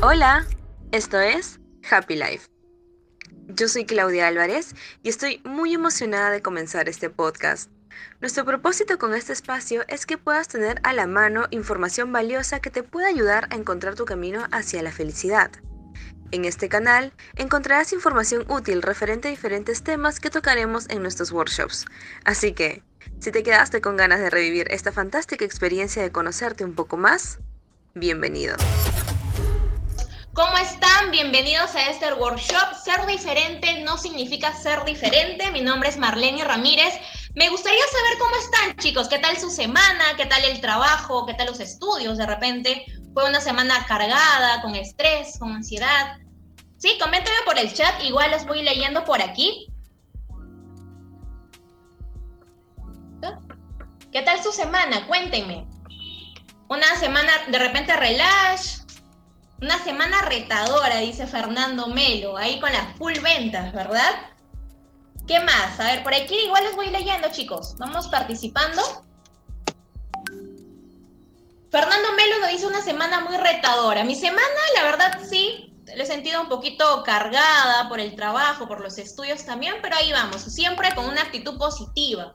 Hola, esto es Happy Life. Yo soy Claudia Álvarez y estoy muy emocionada de comenzar este podcast. Nuestro propósito con este espacio es que puedas tener a la mano información valiosa que te pueda ayudar a encontrar tu camino hacia la felicidad. En este canal encontrarás información útil referente a diferentes temas que tocaremos en nuestros workshops. Así que, si te quedaste con ganas de revivir esta fantástica experiencia de conocerte un poco más, bienvenido. ¿Cómo están? Bienvenidos a este workshop. Ser diferente no significa ser diferente. Mi nombre es Marlene Ramírez. Me gustaría saber cómo están, chicos. ¿Qué tal su semana? ¿Qué tal el trabajo? ¿Qué tal los estudios? De repente fue una semana cargada, con estrés, con ansiedad. Sí, coméntenme por el chat. Igual los voy leyendo por aquí. ¿Qué tal su semana? Cuéntenme. Una semana de repente relax, una semana retadora, dice Fernando Melo, ahí con las full ventas, ¿verdad? ¿Qué más? A ver, por aquí igual les voy leyendo, chicos. Vamos participando. Fernando Melo nos dice una semana muy retadora. Mi semana, la verdad, sí, la he sentido un poquito cargada por el trabajo, por los estudios también, pero ahí vamos, siempre con una actitud positiva,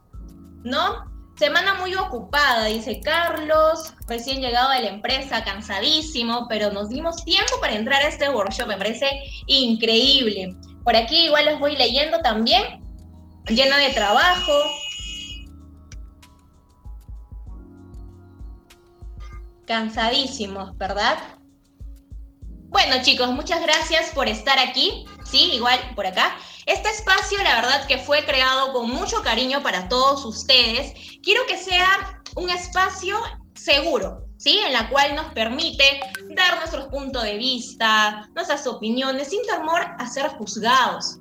¿no? Semana muy ocupada, dice Carlos, recién llegado de la empresa, cansadísimo, pero nos dimos tiempo para entrar a este workshop, me parece increíble. Por aquí igual los voy leyendo también, lleno de trabajo. Cansadísimos, ¿verdad? Bueno chicos, muchas gracias por estar aquí, sí, igual por acá. Este espacio, la verdad que fue creado con mucho cariño para todos ustedes. Quiero que sea un espacio seguro, ¿sí? En la cual nos permite dar nuestros puntos de vista, nuestras opiniones, sin temor a ser juzgados,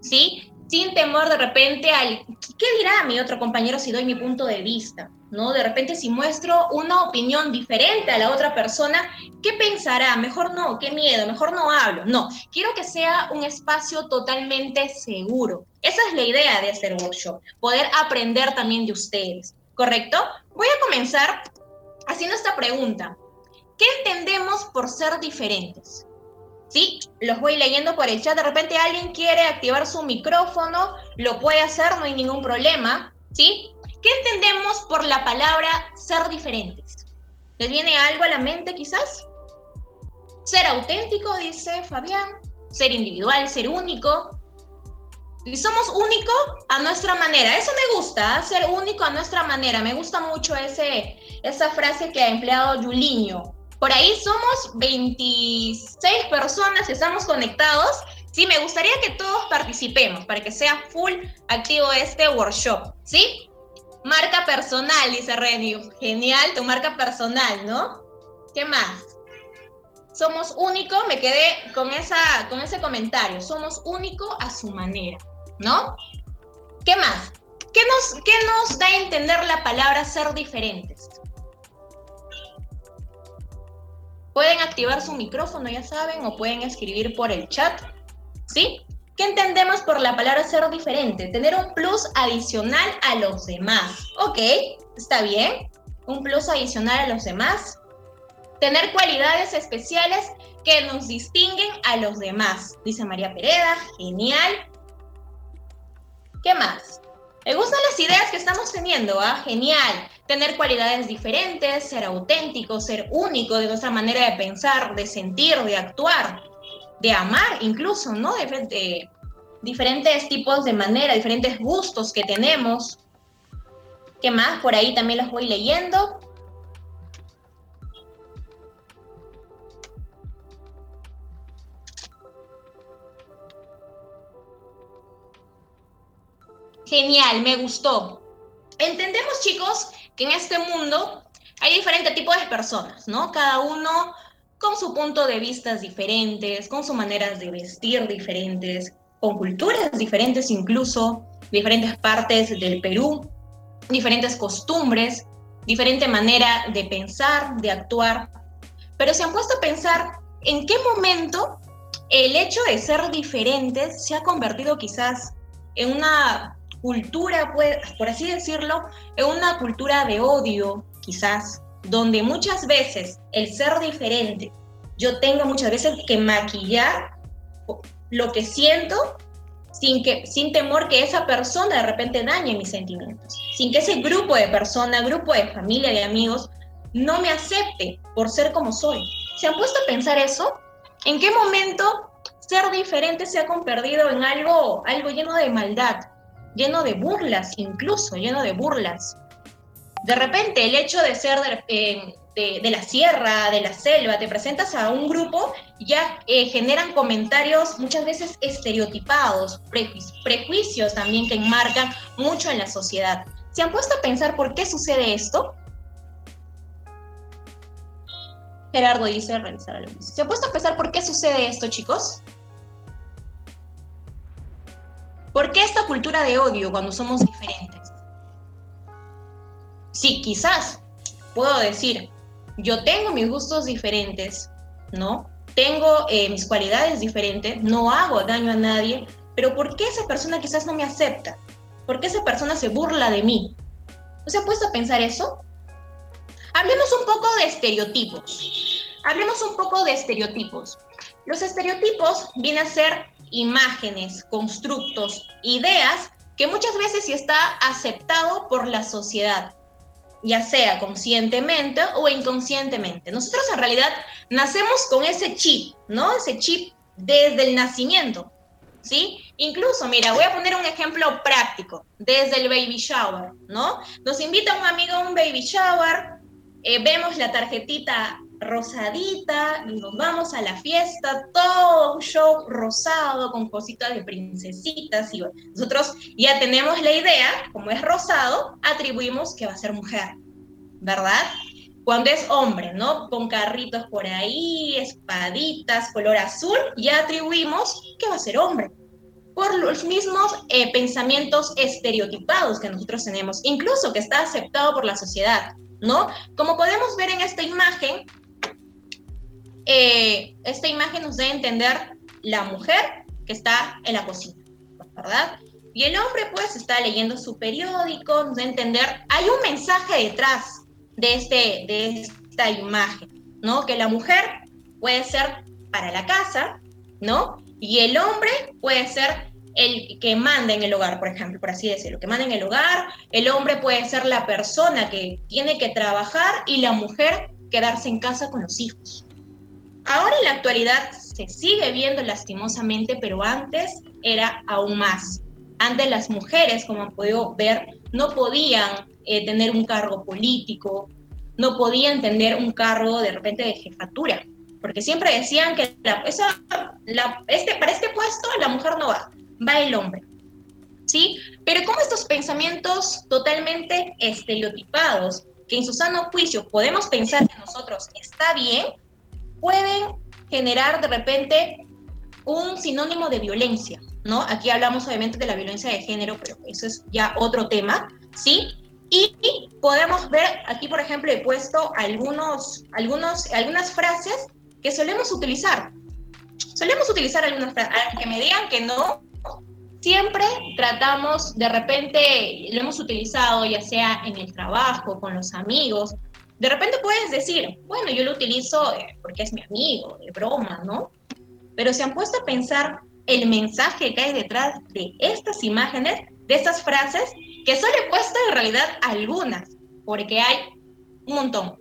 ¿sí? Sin temor de repente al, ¿qué dirá mi otro compañero si doy mi punto de vista? ¿No? De repente si muestro una opinión diferente a la otra persona, ¿qué pensará? Mejor no, qué miedo, mejor no hablo. No, quiero que sea un espacio totalmente seguro. Esa es la idea de este workshop, poder aprender también de ustedes, ¿correcto? Voy a comenzar haciendo esta pregunta. ¿Qué entendemos por ser diferentes? ¿Sí? Los voy leyendo por el chat. De repente alguien quiere activar su micrófono, lo puede hacer, no hay ningún problema. ¿Sí? ¿Qué entendemos por la palabra ser diferentes? ¿Les viene algo a la mente quizás? Ser auténtico, dice Fabián. Ser individual, ser único. Y somos único a nuestra manera. Eso me gusta, ¿eh? ser único a nuestra manera. Me gusta mucho ese, esa frase que ha empleado Juliño. Por ahí somos 26 personas estamos conectados. Sí, me gustaría que todos participemos para que sea full activo este workshop. ¿Sí? Marca personal, dice Reni. Genial, tu marca personal, ¿no? ¿Qué más? Somos único, me quedé con, esa, con ese comentario. Somos único a su manera, ¿no? ¿Qué más? ¿Qué nos, ¿Qué nos da a entender la palabra ser diferentes? Pueden activar su micrófono, ya saben, o pueden escribir por el chat, ¿sí? ¿Qué entendemos por la palabra ser diferente? Tener un plus adicional a los demás. Ok, está bien. Un plus adicional a los demás. Tener cualidades especiales que nos distinguen a los demás. Dice María Pereda. Genial. ¿Qué más? Me gustan las ideas que estamos teniendo, ¿ah? Genial. Tener cualidades diferentes, ser auténtico, ser único de nuestra manera de pensar, de sentir, de actuar de amar incluso, ¿no? De, diferentes tipos de manera, diferentes gustos que tenemos. ¿Qué más? Por ahí también los voy leyendo. Genial, me gustó. Entendemos, chicos, que en este mundo hay diferentes tipos de personas, ¿no? Cada uno con su punto de vista diferentes, con sus maneras de vestir diferentes, con culturas diferentes incluso, diferentes partes del Perú, diferentes costumbres, diferente manera de pensar, de actuar. Pero se han puesto a pensar en qué momento el hecho de ser diferentes se ha convertido quizás en una cultura, por así decirlo, en una cultura de odio, quizás, donde muchas veces el ser diferente yo tenga muchas veces que maquillar lo que siento sin, que, sin temor que esa persona de repente dañe mis sentimientos, sin que ese grupo de personas, grupo de familia, de amigos, no me acepte por ser como soy. ¿Se han puesto a pensar eso? ¿En qué momento ser diferente se ha convertido en algo, algo lleno de maldad, lleno de burlas, incluso lleno de burlas? De repente, el hecho de ser de, eh, de, la sierra, de la selva, te presentas a un grupo, ya eh, generan comentarios muchas veces estereotipados, prejuicios también que enmarcan mucho en la sociedad. ¿Se han puesto a pensar por qué sucede esto? Gerardo dice realizar algo. ¿Se han puesto a pensar por qué sucede esto, chicos? ¿Por qué esta cultura de odio cuando somos diferentes? Sí, quizás puedo decir, yo tengo mis gustos diferentes, ¿no? Tengo eh, mis cualidades diferentes, no hago daño a nadie, pero ¿por qué esa persona quizás no me acepta? ¿Por qué esa persona se burla de mí? ¿No se ha puesto a pensar eso? Hablemos un poco de estereotipos. Hablemos un poco de estereotipos. Los estereotipos vienen a ser imágenes, constructos, ideas que muchas veces sí está aceptado por la sociedad, ya sea conscientemente o inconscientemente. Nosotros en realidad nacemos con ese chip, ¿no? Ese chip desde el nacimiento, ¿sí? Incluso, mira, voy a poner un ejemplo práctico, desde el baby shower, ¿no? Nos invita un amigo a un baby shower, eh, vemos la tarjetita rosadita, nos vamos a la fiesta, todo un show rosado con cositas de princesitas y nosotros ya tenemos la idea, como es rosado, atribuimos que va a ser mujer, ¿verdad? Cuando es hombre, ¿no? Con carritos por ahí, espaditas, color azul, ya atribuimos que va a ser hombre. Por los mismos eh, pensamientos estereotipados que nosotros tenemos, incluso que está aceptado por la sociedad, ¿no? Como podemos ver en esta imagen, eh, esta imagen nos a entender la mujer que está en la cocina, ¿verdad? Y el hombre pues está leyendo su periódico, nos entender, hay un mensaje detrás de, este, de esta imagen, ¿no? Que la mujer puede ser para la casa, ¿no? Y el hombre puede ser el que manda en el hogar, por ejemplo, por así decirlo, que manda en el hogar, el hombre puede ser la persona que tiene que trabajar y la mujer quedarse en casa con los hijos. Ahora en la actualidad se sigue viendo lastimosamente, pero antes era aún más. Antes las mujeres, como han podido ver, no podían eh, tener un cargo político, no podían tener un cargo de repente de jefatura, porque siempre decían que este, para este puesto la mujer no va, va el hombre. ¿Sí? Pero como estos pensamientos totalmente estereotipados, que en su sano juicio podemos pensar que nosotros está bien, pueden generar de repente un sinónimo de violencia, ¿no? Aquí hablamos obviamente de la violencia de género, pero eso es ya otro tema, ¿sí? Y, podemos ver, aquí por ejemplo he puesto algunos, algunos, algunas frases que solemos utilizar. Solemos utilizar algunas frases, que me digan que no, siempre tratamos, de repente lo hemos utilizado ya sea en el trabajo, con los amigos, de repente puedes decir, bueno, yo lo utilizo eh, porque es mi amigo, de broma, ¿no? Pero se han puesto a pensar el mensaje que hay detrás de estas imágenes, de estas frases, que solo he puesto en realidad algunas, porque hay un montón,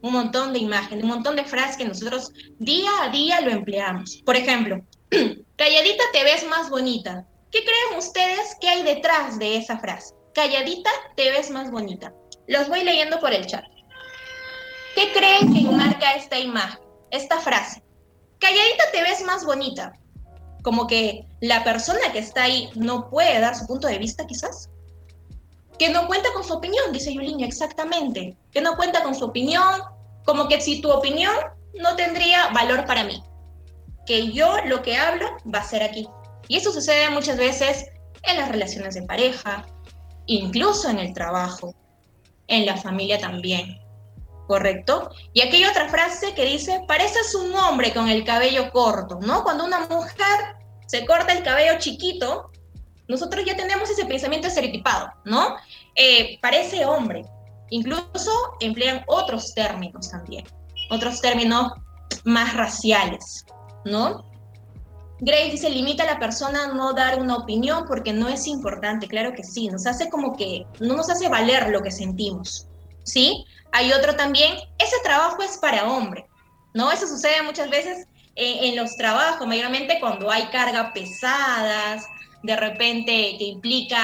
un montón de imágenes, un montón de frases que nosotros día a día lo empleamos. Por ejemplo, calladita te ves más bonita. ¿Qué creen ustedes que hay detrás de esa frase? Calladita te ves más bonita. Los voy leyendo por el chat. ¿Qué creen que marca esta imagen, esta frase? Calladita te ves más bonita. Como que la persona que está ahí no puede dar su punto de vista, quizás. Que no cuenta con su opinión, dice Yuliño, exactamente. Que no cuenta con su opinión, como que si tu opinión no tendría valor para mí. Que yo lo que hablo va a ser aquí. Y eso sucede muchas veces en las relaciones de pareja, incluso en el trabajo, en la familia también. ¿Correcto? Y aquí otra frase que dice, pareces un hombre con el cabello corto, ¿no? Cuando una mujer se corta el cabello chiquito, nosotros ya tenemos ese pensamiento estereotipado, ¿no? Eh, parece hombre. Incluso emplean otros términos también. Otros términos más raciales, ¿no? Grace dice, limita a la persona a no dar una opinión porque no es importante. Claro que sí, nos hace como que, no nos hace valer lo que sentimos, ¿sí? Hay otro también, ese trabajo es para hombre, ¿no? Eso sucede muchas veces en, los trabajos, mayormente cuando hay cargas pesadas, de repente que implica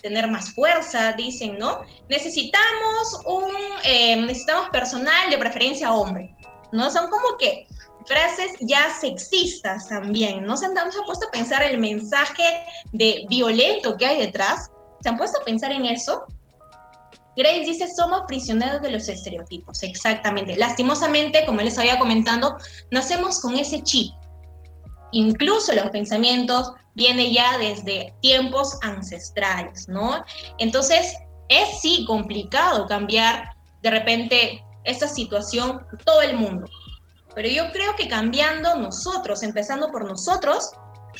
tener más fuerza, dicen, ¿no? Necesitamos un, eh, necesitamos personal de preferencia hombre, ¿no? Son como que frases ya sexistas también, ¿no? Se han, se han puesto a pensar el mensaje de violento que hay detrás, ¿se han puesto a pensar en eso? Grace dice, somos prisioneros de los estereotipos, exactamente. Lastimosamente, como les había comentando, nacemos con ese chip. Incluso los pensamientos vienen ya desde tiempos ancestrales, ¿no? Entonces, es sí complicado cambiar de repente esta situación todo el mundo. Pero yo creo que cambiando nosotros, empezando por nosotros,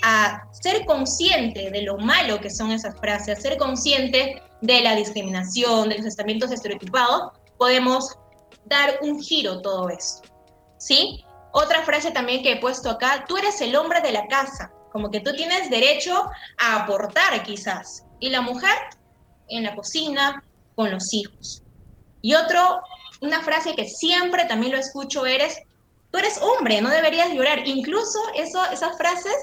a ser consciente de lo malo que son esas frases, a ser consciente de la discriminación, de los estamentos estereotipados, podemos dar un giro todo esto. ¿Sí? Otra frase también que he puesto acá, tú eres el hombre de la casa, como que tú tienes derecho a aportar quizás, y la mujer en la cocina con los hijos. Y otro, una frase que siempre también lo escucho, eres, tú eres hombre, no deberías llorar. Incluso eso, esas frases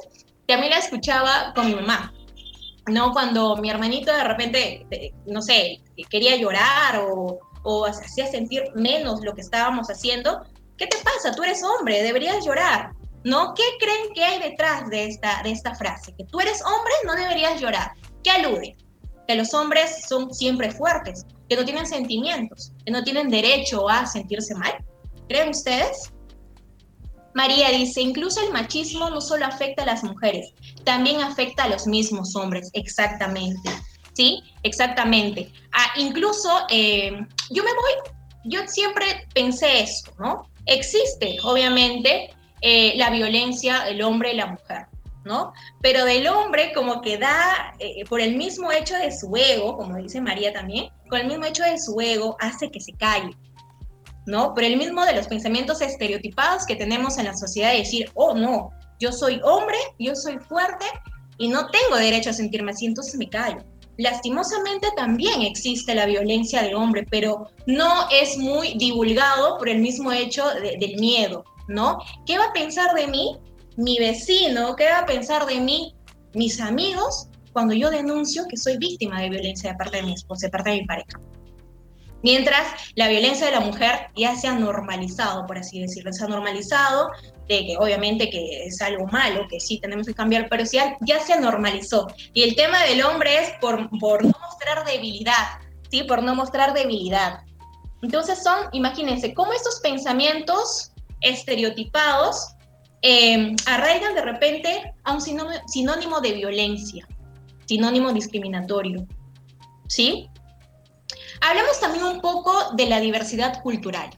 también la escuchaba con mi mamá. ¿no? Cuando mi hermanito de repente, no sé, quería llorar o, o hacía sentir menos lo que estábamos haciendo, ¿qué te pasa? Tú eres hombre, deberías llorar, ¿no? ¿Qué creen que hay detrás de esta, de esta frase? Que tú eres hombre, no deberías llorar. ¿Qué alude? Que los hombres son siempre fuertes, que no tienen sentimientos, que no tienen derecho a sentirse mal. ¿Creen ustedes? María dice, incluso el machismo no solo afecta a las mujeres, también afecta a los mismos hombres, exactamente. ¿Sí? Exactamente. Ah, incluso eh, yo me voy, yo siempre pensé eso, ¿no? Existe, obviamente, eh, la violencia del hombre y la mujer, ¿no? Pero del hombre como que da, eh, por el mismo hecho de su ego, como dice María también, con el mismo hecho de su ego hace que se calle, ¿no? Por el mismo de los pensamientos estereotipados que tenemos en la sociedad de decir, oh, no, yo soy hombre, yo soy fuerte y no tengo derecho a sentirme así, entonces me callo. Lastimosamente también existe la violencia del hombre, pero no es muy divulgado por el mismo hecho del miedo, ¿no? ¿Qué va a pensar de mí mi vecino? ¿Qué va a pensar de mí mis amigos cuando yo denuncio que soy víctima de violencia de parte de mi esposa, de parte de mi pareja? Mientras la violencia de la mujer ya se ha normalizado, por así decirlo, se ha normalizado, de que obviamente que es algo malo, que sí tenemos que cambiar, pero ya, ya se normalizó. Y el tema del hombre es por, por no mostrar debilidad, ¿sí? Por no mostrar debilidad. Entonces son, imagínense, cómo estos pensamientos estereotipados eh, arraigan de repente a un sinónimo, sinónimo de violencia, sinónimo discriminatorio, ¿sí? Hablemos también un poco de la diversidad cultural.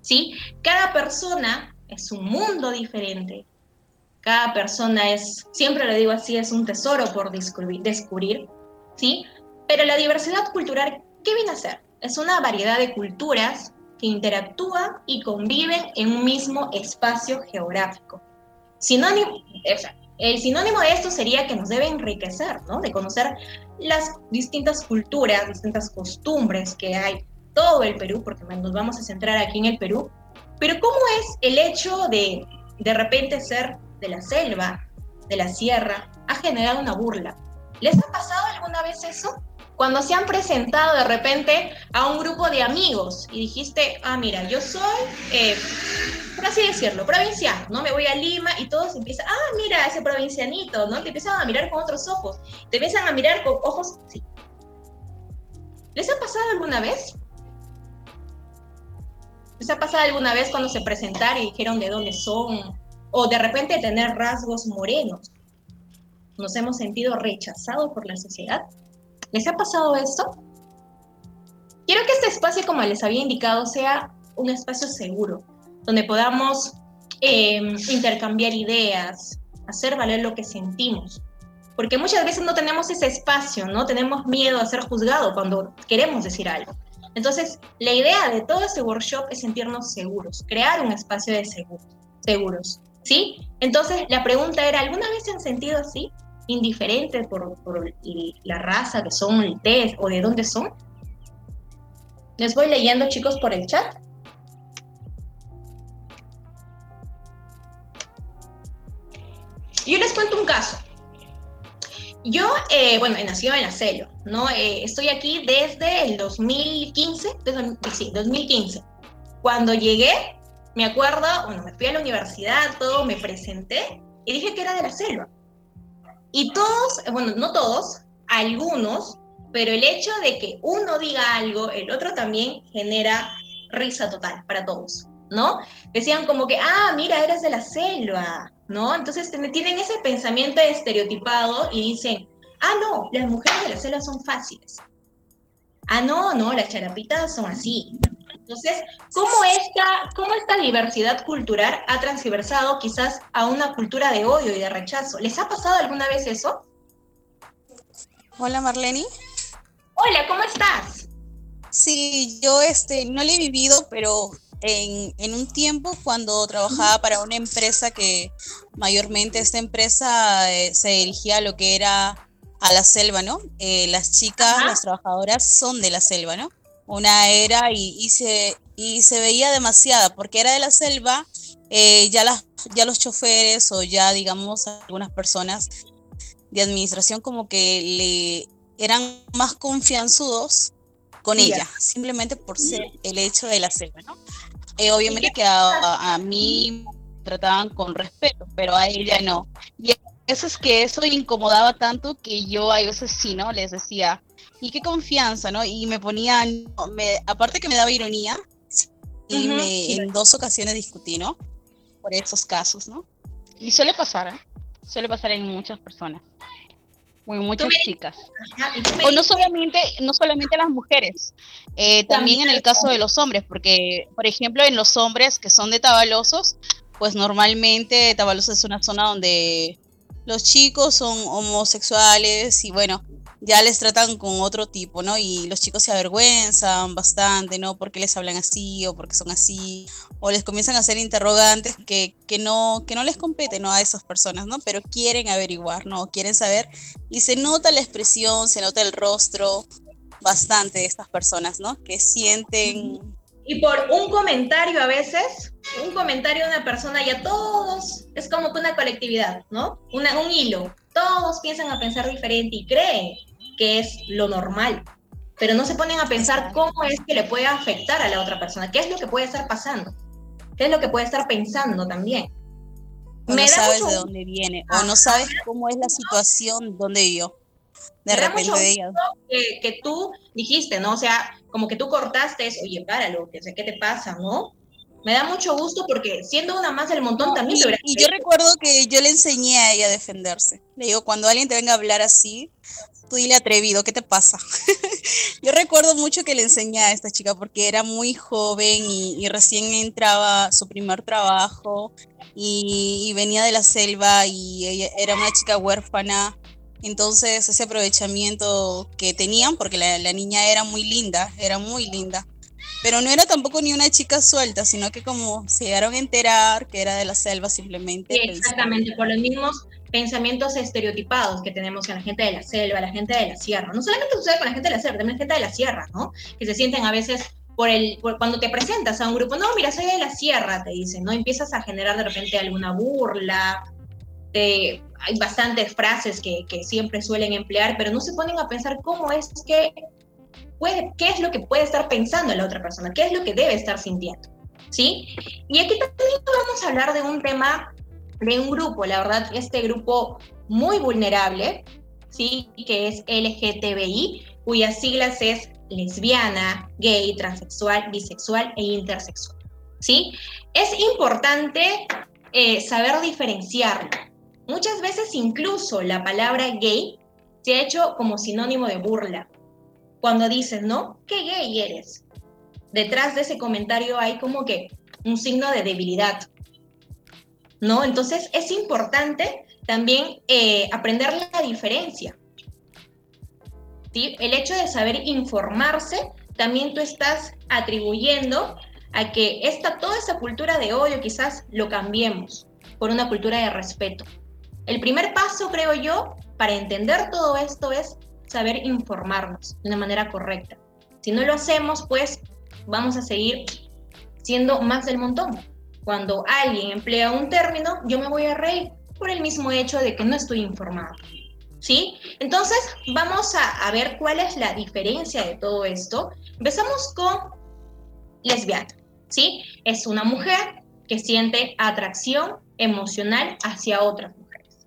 ¿sí? Cada persona es un mundo diferente. Cada persona es, siempre lo digo así, es un tesoro por descubrir, descubrir ¿sí? Pero la diversidad cultural, ¿qué viene a ser? Es una variedad de culturas que interactúan y conviven en un mismo espacio geográfico. Sinónimo, el sinónimo de esto sería que nos debe enriquecer, ¿no? De conocer las distintas culturas, distintas costumbres que hay todo el Perú, porque nos vamos a centrar aquí en el Perú. Pero ¿cómo es el hecho de de repente ser de la selva, de la sierra, ha generado una burla? ¿Les ha pasado alguna vez eso? Cuando se han presentado de repente a un grupo de amigos y dijiste, ah, mira, yo soy eh, por así decirlo, provinciano, ¿no? Me voy a Lima y todos empiezan, ah, mira, ese provincianito, ¿no? Te empiezan a mirar con otros ojos, te empiezan a mirar con ojos, sí. ¿Les ha pasado alguna vez? ¿Les ha pasado alguna vez cuando se presentaron y dijeron de dónde son? O de repente tener rasgos morenos. ¿Nos hemos sentido rechazados por la sociedad? ¿Les ha pasado esto? Quiero que este espacio, como les había indicado, sea un espacio seguro, donde podamos em, intercambiar ideas, hacer valer lo que sentimos. Porque muchas veces no tenemos ese espacio, ¿no? Tenemos miedo a ser juzgado cuando queremos decir algo. Entonces, la idea de todo este workshop es sentirnos seguros, crear un espacio de seguros, ¿sí? Entonces, la pregunta era, ¿alguna vez se han sentido así? Indiferentes por, por, la raza que son, el test o de dónde son. Les voy leyendo, chicos, por el chat. Yo les cuento un caso. Yo, eh, bueno, he nacido en la selva, ¿no? Eh, estoy aquí desde el 2015, sí, 2015. Cuando llegué, me acuerdo, bueno, me fui a la universidad, todo, me presenté y dije que era de la selva. Y todos, bueno, no todos, algunos, pero el hecho de que uno diga algo, el otro también genera risa total para todos, ¿no? Decían como que, ah, mira, eres de la selva, ¿no? Entonces tienen ese pensamiento estereotipado y dicen, ah, no, las mujeres de la selva son fáciles. Ah, no, no, las charapitas son así. Entonces, ¿cómo esta, ¿cómo esta diversidad cultural ha transversado quizás a una cultura de odio y de rechazo? ¿Les ha pasado alguna vez eso? Hola Marlene. Hola, ¿cómo estás? Sí, yo este, no lo he vivido, pero en, un tiempo cuando trabajaba para una empresa que mayormente esta empresa eh, se dirigía a lo que era a la selva, ¿no? Eh, las chicas, las trabajadoras son de la selva, ¿no? Una era y, se, y se veía demasiada, porque era de la selva, eh, ya, las, ya los choferes o ya, digamos, algunas personas de administración como que le eran más confianzudos con ella, simplemente por ser el hecho de la selva, ¿no? Eh, obviamente que a, mí trataban con respeto, pero a ella no. Y eso es que eso incomodaba tanto que yo a veces sí, ¿no? Les decía, ¿y qué confianza, no? Y me ponían, me, aparte que me daba ironía, y en dos ocasiones discutí, ¿no? Por esos casos, ¿no? Y suele pasar, ¿eh? Suele pasar en muchas personas. Muy muchas chicas. O no solamente, no solamente las mujeres, eh, también en el caso de los hombres, porque, por ejemplo, en los hombres que son de Tabalosos, pues normalmente Tabalosos es una zona donde los chicos son homosexuales y bueno, ya les tratan con otro tipo, ¿no? Y los chicos se avergüenzan bastante, ¿no? Porque les hablan así o porque son así, o les comienzan a hacer interrogantes que, que, no, que no les competen, ¿no? A esas personas, ¿no? Pero quieren averiguar, ¿no? Quieren saber y se nota la expresión, se nota el rostro bastante de estas personas, ¿no? Que sienten... Y por un comentario a veces, un comentario de una persona, ya todos, es como que una colectividad, ¿no? Una, un hilo. Todos piensan a pensar diferente y creen que es lo normal, pero no se ponen a pensar cómo es que le puede afectar a la otra persona, qué es lo que puede estar pasando, qué es lo que puede estar pensando también. O no sabes de dónde viene, o no sabes cómo es la situación donde vivió. De repente de ella. Que, que, tú dijiste, ¿no? O sea, como que tú cortaste eso, oye, páralo, que sé qué te pasa, ¿no? Me da mucho gusto porque siendo una más del montón también y, y yo recuerdo que yo le enseñé a ella a defenderse. Le digo, cuando alguien te venga a hablar así, tú dile atrevido, ¿qué te pasa? Yo recuerdo mucho que le enseñé a esta chica porque era muy joven y, recién entraba su primer trabajo y, venía de la selva y ella era una chica huérfana. Entonces ese aprovechamiento que tenían, porque la, la niña era muy linda, era muy linda, pero no era tampoco ni una chica suelta, sino que como se llegaron a enterar que era de la selva simplemente. Sí, exactamente, por los mismos pensamientos estereotipados que tenemos en la gente de la selva, la gente de la sierra. No solamente sucede con la gente de la selva, también la gente de la sierra, ¿no? Que se sienten a veces por el, cuando te presentas a un grupo, no, mira, soy de la sierra, te dicen, ¿no? Empiezas a generar de repente alguna burla, hay bastantes frases que, que, siempre suelen emplear, pero no se ponen a pensar cómo es que, puede, qué es lo que puede estar pensando la otra persona, qué es lo que debe estar sintiendo, ¿sí? Y aquí también vamos a hablar de un tema de un grupo, la verdad, este grupo muy vulnerable, ¿sí? que es LGTBI, cuyas siglas es lesbiana, gay, transexual, bisexual e intersexual. ¿sí? Es importante eh, saber diferenciarlo. Muchas veces incluso la palabra gay se ha hecho como sinónimo de burla. Cuando dices, ¿no? ¿Qué gay eres? Detrás de ese comentario hay como que un signo de debilidad, ¿no? Entonces es importante también eh, aprender la diferencia. El hecho de saber informarse también tú estás atribuyendo a que esta, toda esa cultura de odio quizás lo cambiemos por una cultura de respeto. El primer paso, creo yo, para entender todo esto es saber informarnos de una manera correcta. Si no lo hacemos, pues vamos a seguir siendo más del montón. Cuando alguien emplea un término, yo me voy a reír por el mismo hecho de que no estoy informado. ¿Sí? Entonces, vamos a, a ver cuál es la diferencia de todo esto. Empezamos con lesbiana, ¿sí? Es una mujer que siente atracción emocional hacia otras mujeres.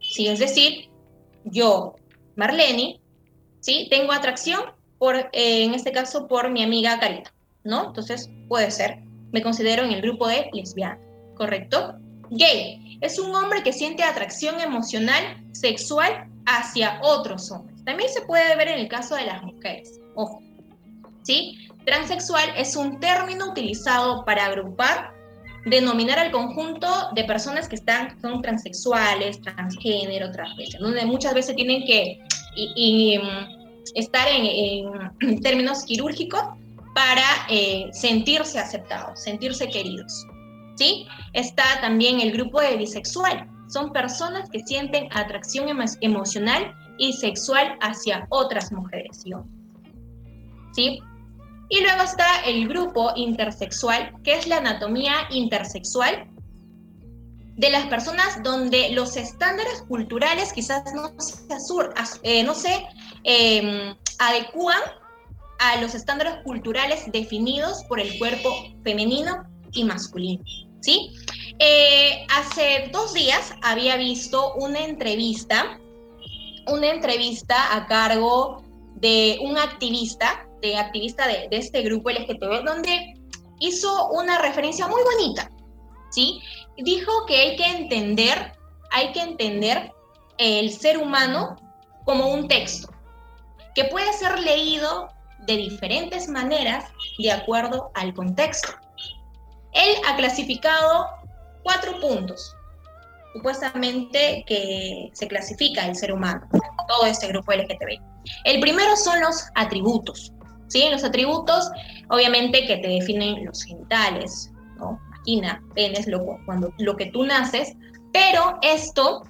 ¿Sí? Es decir, yo, Marlene, ¿sí? Tengo atracción por, eh, en este caso, por mi amiga Carita, ¿no? Entonces, puede ser, me considero en el grupo de lesbiana, ¿correcto? Gay es un hombre que siente atracción emocional, sexual hacia otros hombres. También se puede ver en el caso de las mujeres. Ojo. ¿Sí? Transexual es un término utilizado para agrupar, denominar al conjunto de personas que están, son transexuales, transgénero, transgénero, donde muchas veces tienen que y, mm, estar en, términos quirúrgicos para eh, sentirse aceptados, sentirse queridos. ¿sí? Está también el grupo de bisexual. Son personas que sienten atracción emocional y sexual hacia otras mujeres. ¿sí? Y luego está el grupo intersexual, que es la anatomía intersexual de las personas donde los estándares culturales quizás no se, eh, no se em, adecúan a los estándares culturales definidos por el cuerpo femenino y masculino. ¿sí? Eh, hace dos días había visto una entrevista, una entrevista a cargo de un activista, de activista de, este grupo LGTB, donde hizo una referencia muy bonita, ¿sí? Dijo que hay que entender, hay que entender el ser humano como un texto, que puede ser leído de diferentes maneras de acuerdo al contexto. Él ha clasificado cuatro puntos, supuestamente que se clasifica el ser humano, todo este grupo LGTB. El primero son los atributos, ¿sí? Los atributos, obviamente, que te definen los genitales, ¿no? Vagina, penes, lo, cuando, lo que tú naces, pero esto,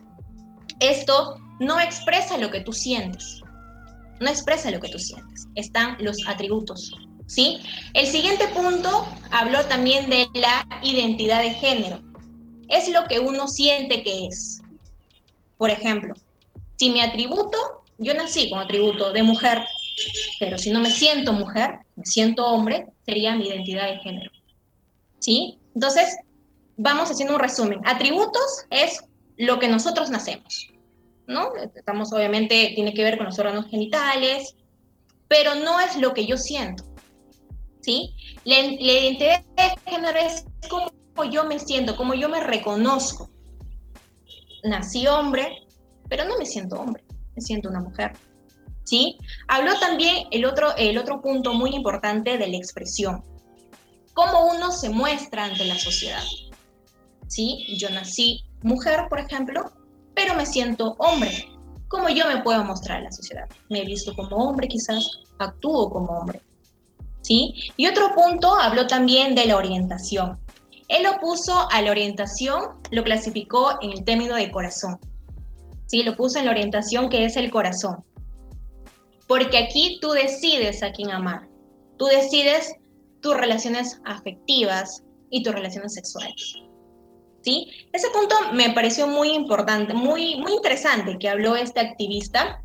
esto no expresa lo que tú sientes, no expresa lo que tú sientes, están los atributos, ¿sí? El siguiente punto habló también de la identidad de género. Es lo que uno siente que es. Por ejemplo, si mi atributo, yo nací con atributo de mujer, pero si no me siento mujer, me siento hombre, sería mi identidad de género. ¿Sí? Entonces, vamos haciendo un resumen. Atributos es lo que nosotros nacemos, ¿no? Estamos, obviamente, tiene que ver con los órganos genitales, pero no es lo que yo siento. ¿sí? La, identidad de género es como yo me siento, como yo me reconozco. Nací hombre, pero no me siento hombre, me siento una mujer. ¿Sí? Habló también el otro, el otro punto muy importante de la expresión. Cómo uno se muestra ante la sociedad. ¿Sí? Yo nací mujer, por ejemplo, pero me siento hombre. ¿Cómo yo me puedo mostrar a la sociedad? Me he visto como hombre, quizás actúo como hombre. ¿sí? Y otro punto habló también de la orientación. Él lo puso a la orientación, lo clasificó en el término de corazón. ¿sí? Lo puso en la orientación que es el corazón. Porque aquí tú decides a quién amar. Tú decides tus relaciones afectivas y tus relaciones sexuales. ¿Sí? Ese punto me pareció muy importante, muy, muy interesante que habló este activista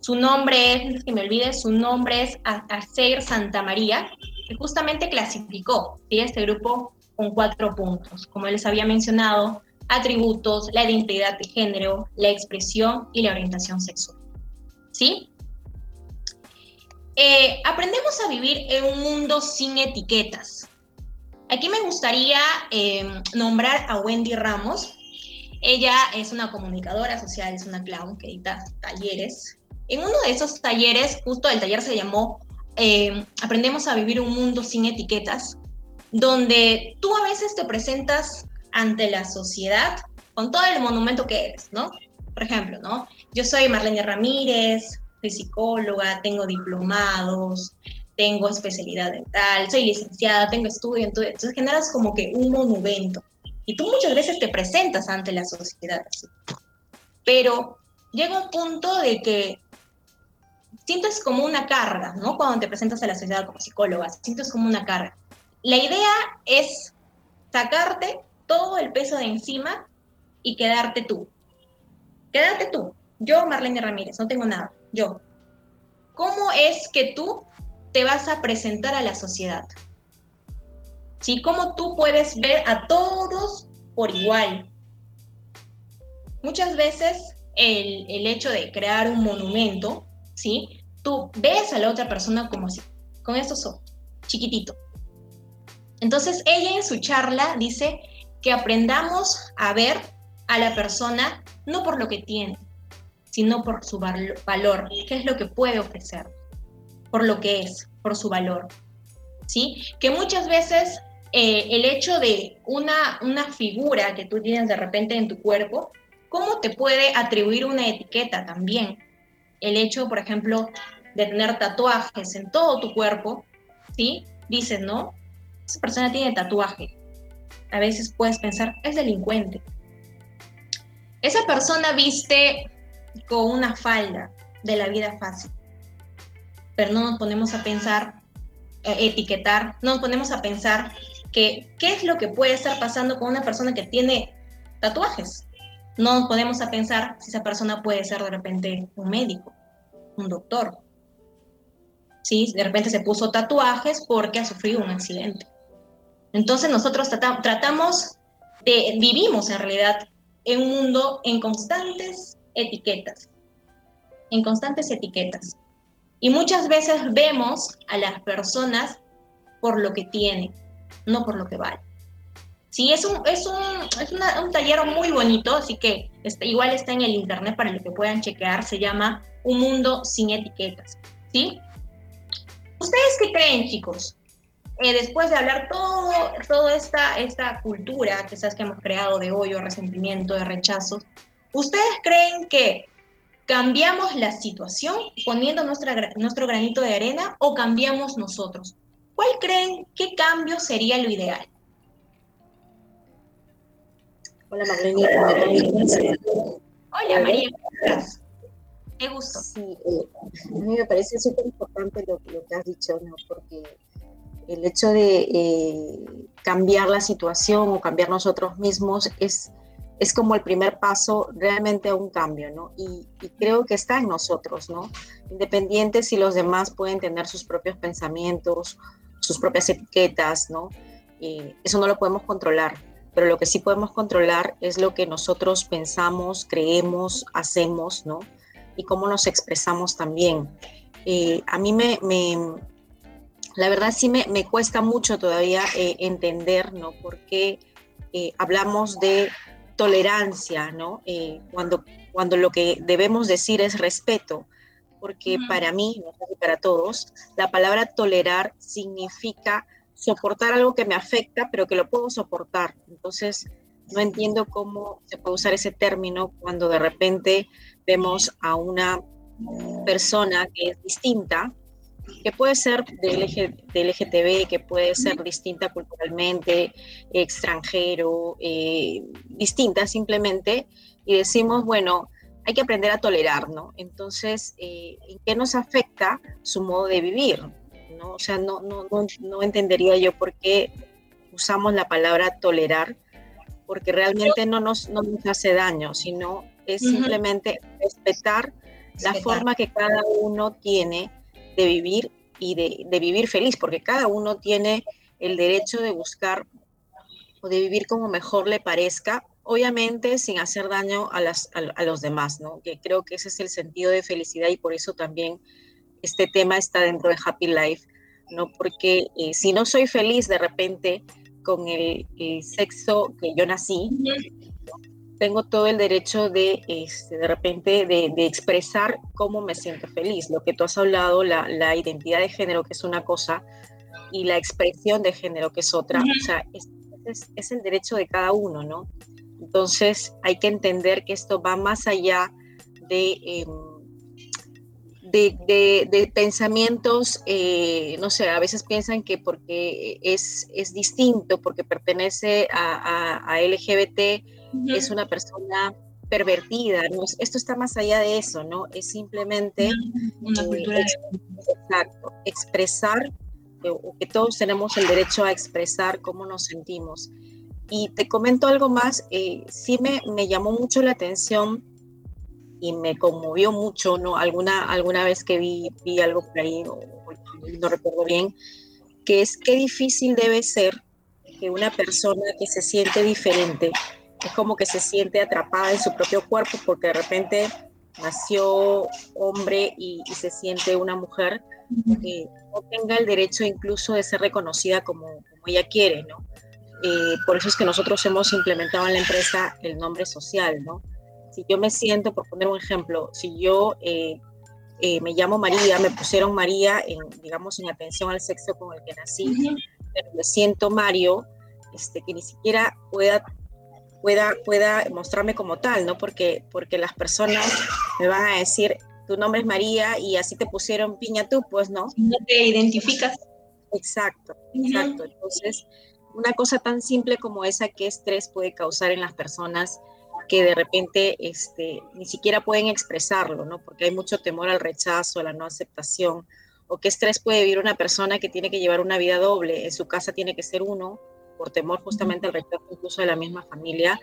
su nombre es, que me olvide, su nombre es Acer Santa María, que justamente clasificó este grupo con cuatro puntos. Como les había mencionado, atributos, la identidad de género, la expresión y la orientación sexual. ¿Sí? Eh, aprendemos a vivir en un mundo sin etiquetas. Aquí me gustaría eh, nombrar a Wendy Ramos. Ella es una comunicadora social, es una clown que edita talleres en uno de esos talleres, justo el taller se llamó eh, Aprendemos a vivir un mundo sin etiquetas, donde tú a veces te presentas ante la sociedad con todo el monumento que eres, ¿no? Por ejemplo, ¿no? Yo soy Marlene Ramírez, soy psicóloga, tengo diplomados, tengo especialidad en tal, soy licenciada, tengo estudio, entonces generas como que un monumento. Y tú muchas veces te presentas ante la sociedad. Pero llega un punto de que sientes como una carga, ¿no? Cuando te presentas a la sociedad como psicóloga, sientes como una carga. La idea es sacarte todo el peso de encima y quedarte tú. Quédate tú. Yo, Marlene Ramírez, no tengo nada. Yo. ¿Cómo es que tú te vas a presentar a la sociedad? ¿Sí? ¿Cómo tú puedes ver a todos por igual? Muchas veces el, el hecho de crear un monumento, ¿sí? Tú ves a la otra persona como así, con estos ojos, chiquitito. Entonces ella en su charla dice que aprendamos a ver a la persona no por lo que tiene, sino por su valor, qué es lo que puede ofrecer, por lo que es, por su valor. ¿Sí? Que muchas veces eh, el hecho de una, una figura que tú tienes de repente en tu cuerpo, ¿cómo te puede atribuir una etiqueta también? El hecho, por ejemplo, de tener tatuajes en todo tu cuerpo, ¿sí? Dices, ¿no? Esa persona tiene tatuaje. A veces puedes pensar, es delincuente. Esa persona viste con una falda de la vida fácil, no nos ponemos a pensar, eh, etiquetar, no nos ponemos a pensar que qué es lo que puede estar pasando con una persona que tiene tatuajes. No nos ponemos a pensar si esa persona puede ser de repente un médico, un doctor. ¿Sí? De repente se puso tatuajes porque ha sufrido un accidente. Entonces nosotros tratamos de, vivimos en realidad en un mundo en constantes etiquetas, en constantes etiquetas. Y muchas veces vemos a las personas por lo que tienen, no por lo que valen. Sí, es un, es un, es un taller muy bonito, así que este, igual está en el internet para lo que puedan chequear, se llama Un Mundo Sin Etiquetas, ¿sí? ¿Ustedes qué creen, chicos? Eh, después de hablar todo, toda esta, esta cultura quizás que hemos creado de odio, resentimiento, de rechazo, ¿ustedes creen que cambiamos la situación poniendo nuestra, nuestro granito de arena o cambiamos nosotros? ¿Cuál creen qué cambio sería lo ideal? Hola Marlene. Hola María. Qué gusto. Sí, eh, a mí me parece súper importante lo, lo, que has dicho, ¿no? Porque el hecho de eh, cambiar la situación o cambiar nosotros mismos es, es como el primer paso realmente a un cambio, ¿no? Y, creo que está en nosotros, ¿no? Independiente si los demás pueden tener sus propios pensamientos, sus propias etiquetas, ¿no? eso no lo podemos controlar, pero lo que sí podemos controlar es lo que nosotros pensamos, creemos, hacemos, ¿no? Y cómo nos expresamos también. A mí me, la verdad sí me, cuesta mucho todavía eh, entender, ¿no? Eh, hablamos de tolerancia, ¿no? Eh, cuando, cuando lo que debemos decir es respeto, porque para mí, no sé para todos, la palabra tolerar significa soportar algo que me afecta, pero que lo puedo soportar. Entonces, no entiendo cómo se puede usar ese término cuando de repente vemos a una persona que es distinta, que puede ser del, LGTB, que puede ser distinta culturalmente, extranjero, eh, distinta simplemente, y decimos, bueno, hay que aprender a tolerar, ¿no? Entonces, eh, ¿en qué nos afecta su modo de vivir? ¿no? O sea, no, no, no, no entendería yo por qué usamos la palabra tolerar, porque realmente no nos, no nos hace daño, sino es simplemente respetar la forma que cada uno tiene de vivir y de, vivir feliz, porque cada uno tiene el derecho de buscar o de vivir como mejor le parezca, obviamente sin hacer daño a, las, a, los demás, ¿no? Que creo que ese es el sentido de felicidad y por eso también este tema está dentro de Happy Life, ¿no? Porque eh, si no soy feliz de repente con el, el, sexo que yo nací, tengo todo el derecho de, este, de repente, de, expresar cómo me siento feliz. Lo que tú has hablado, la, la, identidad de género, que es una cosa, y la expresión de género, que es otra. O sea, es, es, el derecho de cada uno, ¿no? Entonces, hay que entender que esto va más allá de, em, de, pensamientos, eh, no sé, a veces piensan que porque es, es distinto, porque pertenece a, LGBT, es una persona pervertida, ¿no? Esto está más allá de eso, ¿no? Es simplemente una cultura exacto, expresar, eh, o que todos tenemos el derecho a expresar cómo nos sentimos. Y te comento algo más, eh, sí me, me llamó mucho la atención y me conmovió mucho, ¿no? Alguna, alguna vez que vi, vi algo por ahí, no recuerdo bien, que es qué difícil debe ser que una persona que se siente diferente, es como que se siente atrapada en su propio cuerpo porque de repente nació hombre y, se siente una mujer, que no tenga el derecho incluso de ser reconocida como, como ella quiere, ¿no? Eh, por eso es que nosotros hemos implementado en la empresa el nombre social, ¿no? Si yo me siento, por poner un ejemplo, si yo eh, eh, me llamo María, me pusieron María, en, digamos, en atención al sexo con el que nací, pero me siento Mario, este, que ni siquiera pueda, pueda, pueda mostrarme como tal, ¿no? Porque, porque las personas me van a decir, tu nombre es María y así te pusieron piña tú, pues, ¿no? No te identificas. Exacto, exacto. Entonces, una cosa tan simple como esa, ¿qué estrés puede causar en las personas que de repente este, ni siquiera pueden expresarlo, ¿no? Porque hay mucho temor al rechazo, a la no aceptación, o qué estrés puede vivir una persona que tiene que llevar una vida doble, en su casa tiene que ser uno, por temor justamente al rechazo incluso de la misma familia,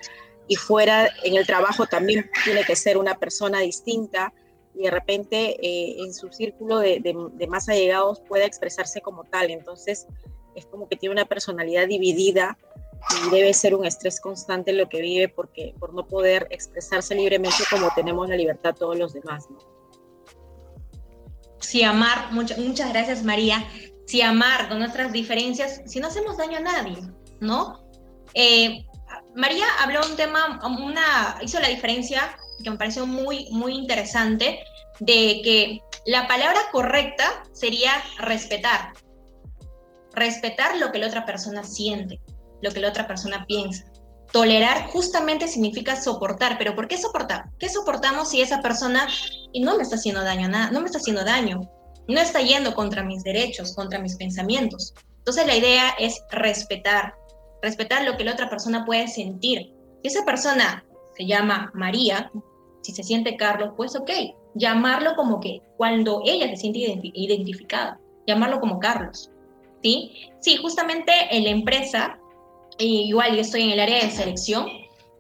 y fuera en el trabajo también tiene que ser una persona distinta, y de repente eh, en su círculo de, de más allegados pueda expresarse como tal, entonces es como que tiene una personalidad dividida y debe ser un estrés constante lo que vive porque por no poder expresarse libremente como tenemos la libertad todos los demás. Sí, amar, muchas muchas gracias María, sí, amar con nuestras diferencias, si no hacemos daño a nadie, ¿no? Eh, María habló un tema, una, hizo la diferencia que me pareció muy, muy interesante, de que la palabra correcta sería respetar, respetar lo que la otra persona siente lo que la otra persona piensa. Tolerar justamente significa soportar, pero ¿por qué soportar? ¿Qué soportamos si esa persona y no me está haciendo daño nada, no me está haciendo daño, no está yendo contra mis derechos, contra mis pensamientos? Entonces la idea es respetar, respetar lo que la otra persona puede sentir. Si esa persona se llama María, si se siente Carlos, pues ok, llamarlo como que cuando ella se siente identificada, llamarlo como Carlos. ¿Sí? Sí, justamente en la empresa igual yo estoy en el área de selección,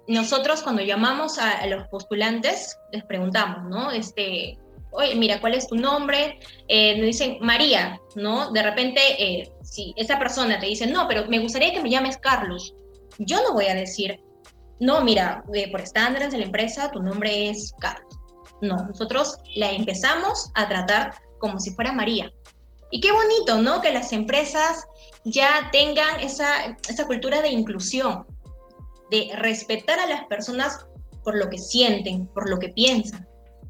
nosotros cuando llamamos a, los postulantes, les preguntamos, ¿no? Este, oye, mira, ¿cuál es tu nombre? Eh, nos dicen María, ¿no? De repente, eh, si esa persona te dice, no, pero me gustaría que me llames Carlos, yo no voy a decir, no, mira, eh, por estándares de la empresa, tu nombre es Carlos. No, nosotros la empezamos a tratar como si fuera María. Y qué bonito, ¿no? Que las empresas ya tengan esa, esa cultura de inclusión, de respetar a las personas por lo que sienten, por lo que piensan.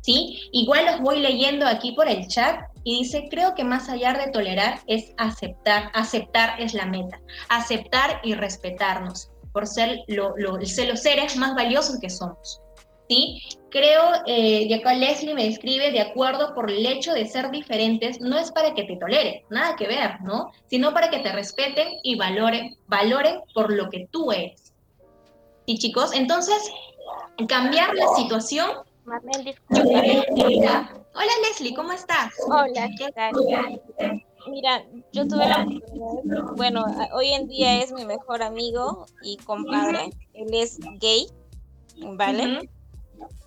¿Sí? Igual los voy leyendo aquí por el chat y dice, creo que más allá de tolerar es aceptar, aceptar es la meta, aceptar y respetarnos por ser, lo, ser los seres más valiosos que somos. ¿sí? Creo, eh, y acá Leslie me describe, de acuerdo por el hecho de ser diferentes, no es para que te tolere, nada que ver, ¿no? Sino para que te respeten y valoren, valoren por lo que tú eres. ¿Sí, chicos? Entonces, cambiar la situación... Hola Leslie, ¿cómo estás? Hola, ¿qué tal? Mira, yo tuve la bueno, hoy en día es mi mejor amigo y compadre, él es gay, ¿vale?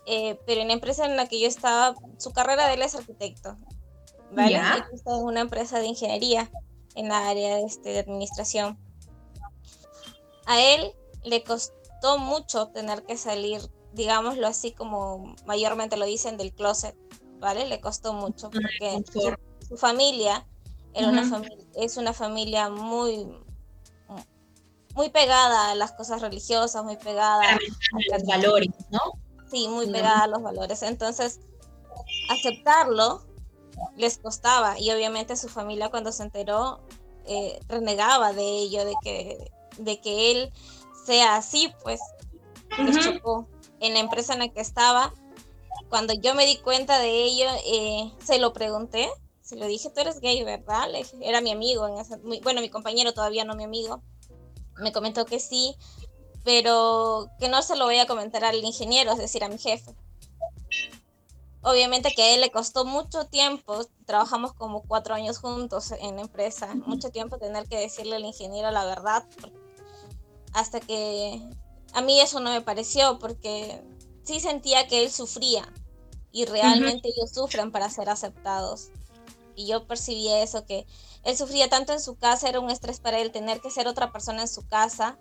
Eh, pero en la empresa en la que yo estaba, su carrera de él es arquitecto, ¿vale? Está en una empresa de ingeniería en la área este, de administración. A él le costó mucho tener que salir, digámoslo así como mayormente lo dicen, del closet, ¿vale? Le costó mucho porque su, familia era una familia, es una familia muy muy pegada a las cosas religiosas, muy pegada a los valores, ¿no? Sí, muy pegada a los valores. Entonces, aceptarlo les costaba y obviamente su familia cuando se enteró eh, renegaba de ello, de que, de que él sea así, pues les chocó. En la empresa en la que estaba, cuando yo me di cuenta de ello, eh, se lo pregunté, se lo dije, tú eres gay, ¿verdad? era mi amigo, en ese, bueno, mi compañero todavía no mi amigo. Me comentó que sí, pero que no se lo voy a comentar al ingeniero, es decir, a mi jefe. Obviamente que a él le costó mucho tiempo, trabajamos como cuatro años juntos en la empresa, mucho tiempo tener que decirle al ingeniero la verdad, hasta que a mí eso no me pareció, porque sí sentía que él sufría y realmente ellos sufren para ser aceptados. Y yo percibía eso, que él sufría tanto en su casa, era un estrés para él tener que ser otra persona en su casa,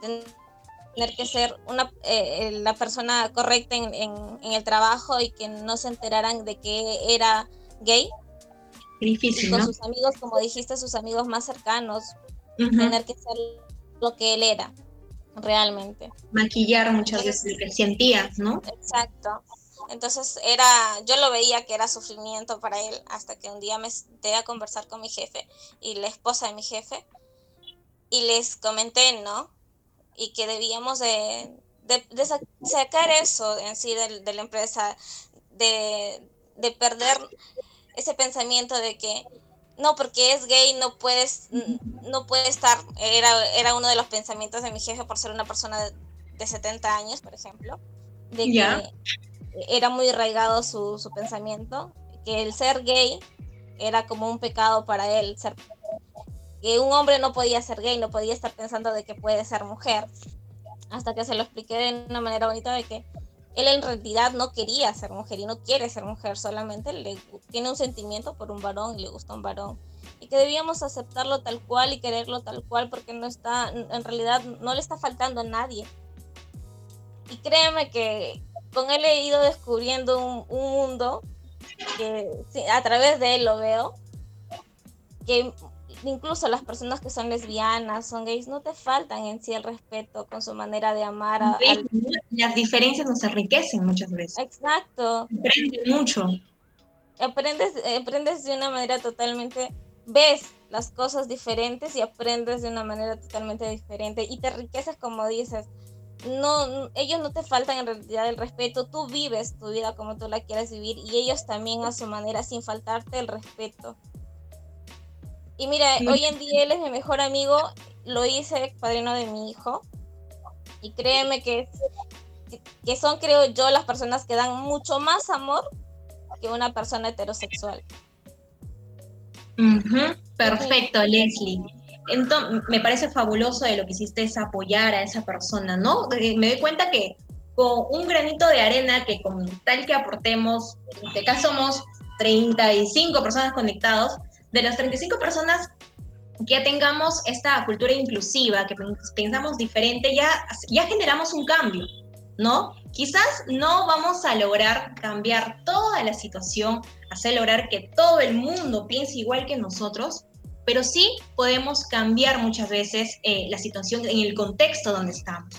tener que ser una, eh, eh, la persona correcta en, en, el trabajo y que no se enteraran de que era gay. Difícil. con sus amigos, como dijiste, sus amigos más cercanos, tener que ser lo que él era, realmente. Maquillar muchas veces lo que sentía, ¿no? Exacto. Entonces era, yo lo veía que era sufrimiento para él hasta que un día me senté a conversar con mi jefe y la esposa de mi jefe y les comenté, ¿no? y que debíamos de, sacar eso en sí de, la empresa, de, perder ese pensamiento de que no, porque es gay, no puedes, no puede estar, era, era uno de los pensamientos de mi jefe por ser una persona de, 70 años, por ejemplo, de que era muy arraigado su, su pensamiento, que el ser gay era como un pecado para él, ser que un hombre no podía ser gay, no podía estar pensando de que puede ser mujer, hasta que se lo expliqué de una manera bonita de que él en realidad no quería ser mujer y no quiere ser mujer, solamente le tiene un sentimiento por un varón y le gusta un varón. Y que debíamos aceptarlo tal cual y quererlo tal cual porque no está, en realidad no le está faltando a nadie. Y créeme que con él he ido descubriendo un, un mundo que a través de él lo veo, que incluso las personas que son lesbianas, son gays, no te faltan en sí el respeto con su manera de amar. A, Las diferencias nos enriquecen muchas veces. Exacto. Aprendes mucho. Aprendes, aprendes de una manera totalmente, ves las cosas diferentes y aprendes de una manera totalmente diferente y te enriqueces como dices. No, ellos no te faltan en realidad el respeto, tú vives tu vida como tú la quieres vivir y ellos también a su manera sin faltarte el respeto. Y mira, hoy en día él es mi mejor amigo, lo hice padrino de mi hijo. Y créeme que, que son, creo yo, las personas que dan mucho más amor que una persona heterosexual. Perfecto, Leslie. Entonces, me parece fabuloso de lo que hiciste es apoyar a esa persona, ¿no? Me doy cuenta que con un granito de arena que con tal que aportemos, en este caso somos 35 personas conectados, de las 35 personas que tengamos esta cultura inclusiva, que pensamos diferente, ya, ya generamos un cambio, ¿no? Quizás no vamos a lograr cambiar toda la situación, hacer lograr que todo el mundo piense igual que nosotros, pero sí podemos cambiar muchas veces eh, la situación en el contexto donde estamos.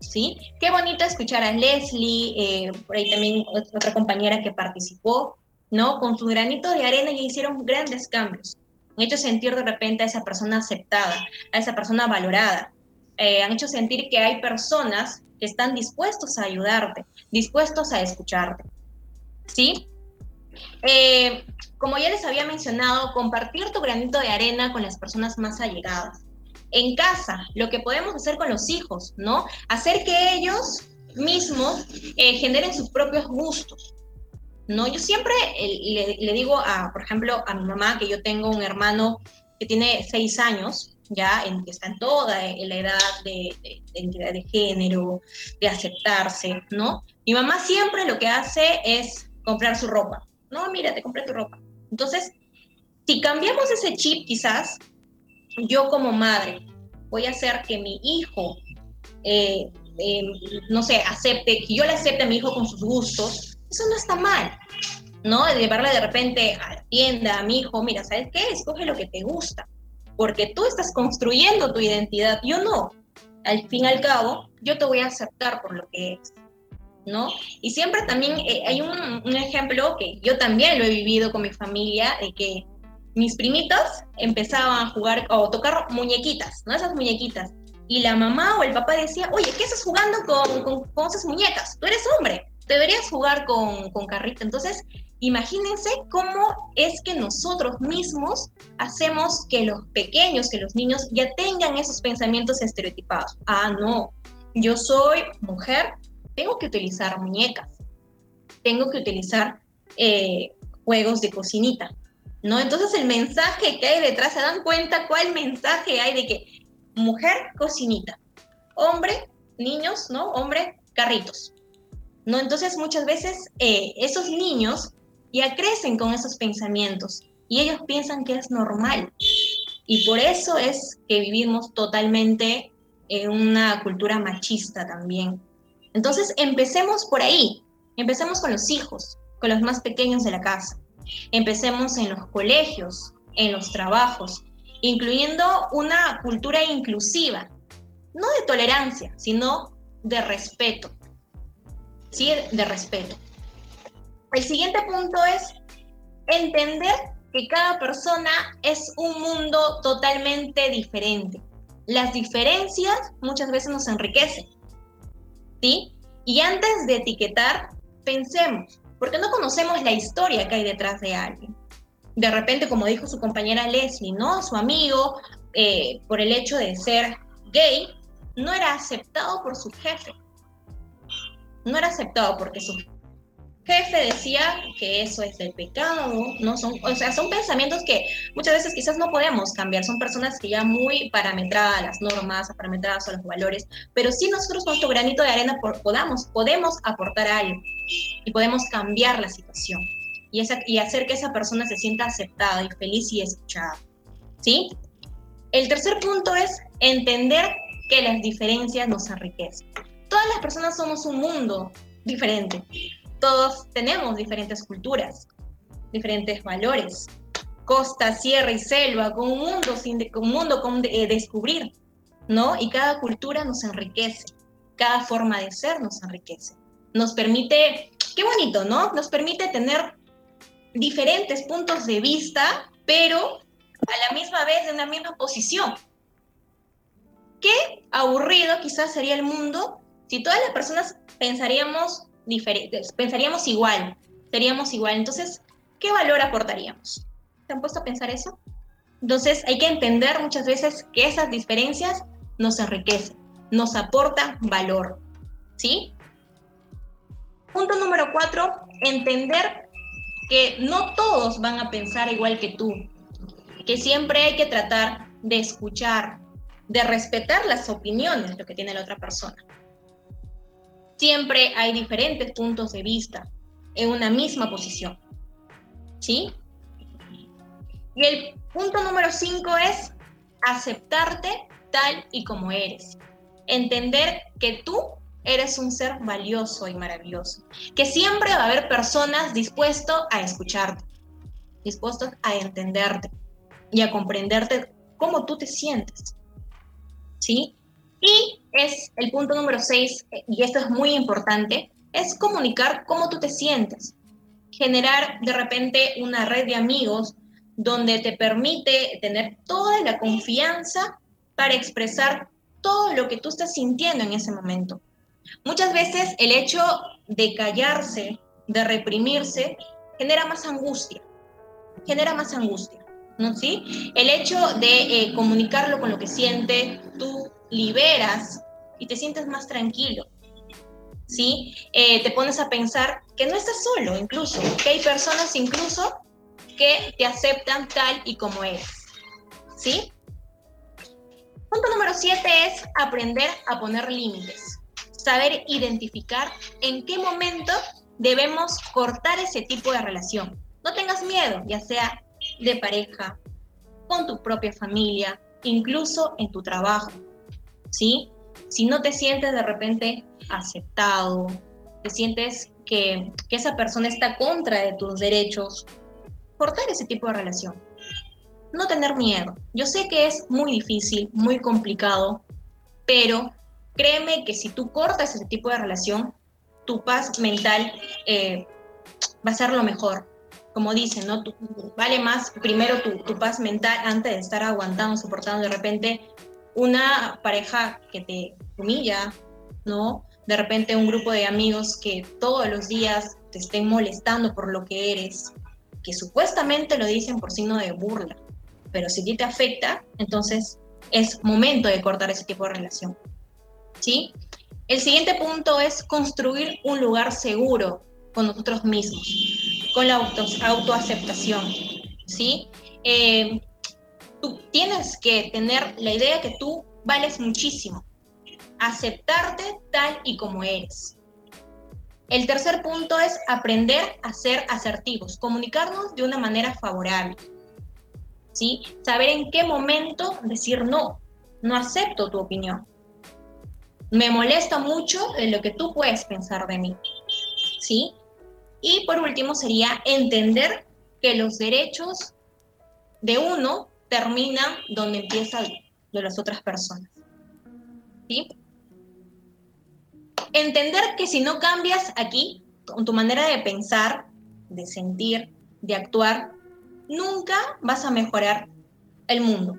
¿Sí? Qué bonito escuchar a Leslie, eh, por ahí también otra compañera que participó, ¿no? Con su granito de arena y hicieron grandes cambios. Han hecho sentir de repente a esa persona aceptada, a esa persona valorada. Eh, han hecho sentir que hay personas que están dispuestos a ayudarte, dispuestos a escucharte. ¿Sí? Eh, como ya les había mencionado, compartir tu granito de arena con las personas más allegadas. En casa, lo que podemos hacer con los hijos, ¿no? Hacer que ellos mismos eh, generen sus propios gustos, ¿no? Yo siempre eh, le, digo, a, por ejemplo, a mi mamá que yo tengo un hermano que tiene seis años, ya en, que está en toda en la edad de, identidad de género, de aceptarse, ¿no? Mi mamá siempre lo que hace es comprar su ropa. No, mira, te compré tu ropa. Entonces, si cambiamos ese chip, quizás, yo como madre voy a hacer que mi hijo, eh, eh, no sé, acepte, que yo le acepte a mi hijo con sus gustos, eso no está mal, ¿no? De llevarle de repente a la tienda, a mi hijo, mira, ¿sabes qué? Escoge lo que te gusta, porque tú estás construyendo tu identidad, yo no. Al fin y al cabo, yo te voy a aceptar por lo que es, ¿no? Y siempre también eh, hay un, un, ejemplo que yo también lo he vivido con mi familia, de que mis primitos empezaban a jugar o tocar muñequitas, ¿no? Esas muñequitas. Y la mamá o el papá decía, oye, ¿qué estás jugando con, con, con esas muñecas? Tú eres hombre deberías jugar con, con carrito. Entonces, imagínense cómo es que nosotros mismos hacemos que los pequeños, que los niños ya tengan esos pensamientos estereotipados. Ah, no, yo soy mujer, tengo que utilizar muñecas, tengo que utilizar eh, juegos de cocinita, ¿no? Entonces el mensaje que hay detrás, ¿se dan cuenta cuál mensaje hay de que mujer, cocinita, hombre, niños, ¿no? Hombre, carritos, ¿no? Entonces muchas veces eh, esos niños ya crecen con esos pensamientos y ellos piensan que es normal. Y por eso es que vivimos totalmente en una cultura machista también. Entonces empecemos por ahí, empecemos con los hijos, con los más pequeños de la casa. Empecemos en los colegios, en los trabajos, incluyendo una cultura inclusiva, no de tolerancia, sino de respeto. Sí, de respeto. El siguiente punto es entender que cada persona es un mundo totalmente diferente. Las diferencias muchas veces nos enriquecen. ¿Sí? Y antes de etiquetar, pensemos, porque no conocemos la historia que hay detrás de alguien. De repente, como dijo su compañera Leslie, ¿no? Su amigo, eh, por el hecho de ser gay, no era aceptado por su jefe. No era aceptado porque su jefe decía que eso es el pecado, no son, o sea, son pensamientos que muchas veces quizás no podemos cambiar, son personas que ya muy parametradas las normas, parametradas a los valores, pero sí nosotros con nuestro granito de arena podamos, podemos aportar algo y podemos cambiar la situación y, esa, y hacer que esa persona se sienta aceptada y feliz y escuchada. ¿Sí? El tercer punto es entender que las diferencias nos enriquecen. Todas las personas somos un mundo diferente todos tenemos diferentes culturas, diferentes valores, costa, sierra y selva, con un mundo, sin un mundo con eh, descubrir, ¿no? Y cada cultura nos enriquece, cada forma de ser nos enriquece, nos permite, qué bonito, ¿no? Nos permite tener diferentes puntos de vista, pero a la misma vez en una misma posición. Qué aburrido quizás sería el mundo si todas las personas pensaríamos diferentes, pensaríamos igual, seríamos igual. Entonces, ¿qué valor aportaríamos? ¿Se han puesto a pensar eso? Entonces, hay que entender muchas veces que esas diferencias nos enriquecen, nos aportan valor. ¿Sí? Punto número cuatro, entender que no todos van a pensar igual que tú, que siempre hay que tratar de escuchar, de respetar las opiniones, lo que tiene la otra persona siempre hay diferentes puntos de vista en una misma posición. ¿Sí? Y el punto número cinco es aceptarte tal y como eres. Entender que tú eres un ser valioso y maravilloso. Que siempre va a haber personas dispuestas a escucharte, dispuestos a entenderte y a comprenderte cómo tú te sientes. ¿Sí? Y es el punto número seis, y esto es muy importante, es comunicar cómo tú te sientes. Generar de repente una red de amigos donde te permite tener toda la confianza para expresar todo lo que tú estás sintiendo en ese momento. Muchas veces el hecho de callarse, de reprimirse, genera más angustia, genera más angustia, ¿no? ¿Sí? El hecho de eh, comunicarlo con lo que siente, tú liberas y te sientes más tranquilo. ¿Sí? Eh, te pones a pensar que no estás solo, incluso, que hay personas incluso que te aceptan tal y como eres. ¿Sí? Punto número siete es aprender a poner límites. Saber identificar en qué momento debemos cortar ese tipo de relación. No tengas miedo, ya sea de pareja, con tu propia familia, incluso en tu trabajo. ¿Sí? Si no te sientes de repente aceptado, te sientes que, esa persona está contra de tus derechos, cortar ese tipo de relación. No tener miedo. Yo sé que es muy difícil, muy complicado, pero créeme que si tú cortas ese tipo de relación, tu paz mental eh, va a ser lo mejor. Como dicen, ¿no? vale más primero tu, tu, paz mental antes de estar aguantando, soportando de repente una pareja que te humilla, ¿no? de repente un grupo de amigos que todos los días te estén molestando por lo que eres, que supuestamente lo dicen por signo de burla, pero si ti te afecta, entonces es momento de cortar ese tipo de relación. ¿Sí? El siguiente punto es construir un lugar seguro con nosotros mismos, con la auto, autoaceptación. ¿Sí? Eh, tú tienes que tener la idea que tú vales muchísimo, aceptarte tal y como eres. El tercer punto es aprender a ser asertivos, comunicarnos de una manera favorable. ¿Sí? Saber en qué momento decir no, no acepto tu opinión. Me molesta mucho lo que tú puedes pensar de mí. ¿Sí? Y por último sería entender que los derechos de uno terminan donde empieza de las otras personas. ¿Sí? Entender que si no cambias aquí, con tu manera de pensar, de sentir, de actuar, nunca vas a mejorar el mundo.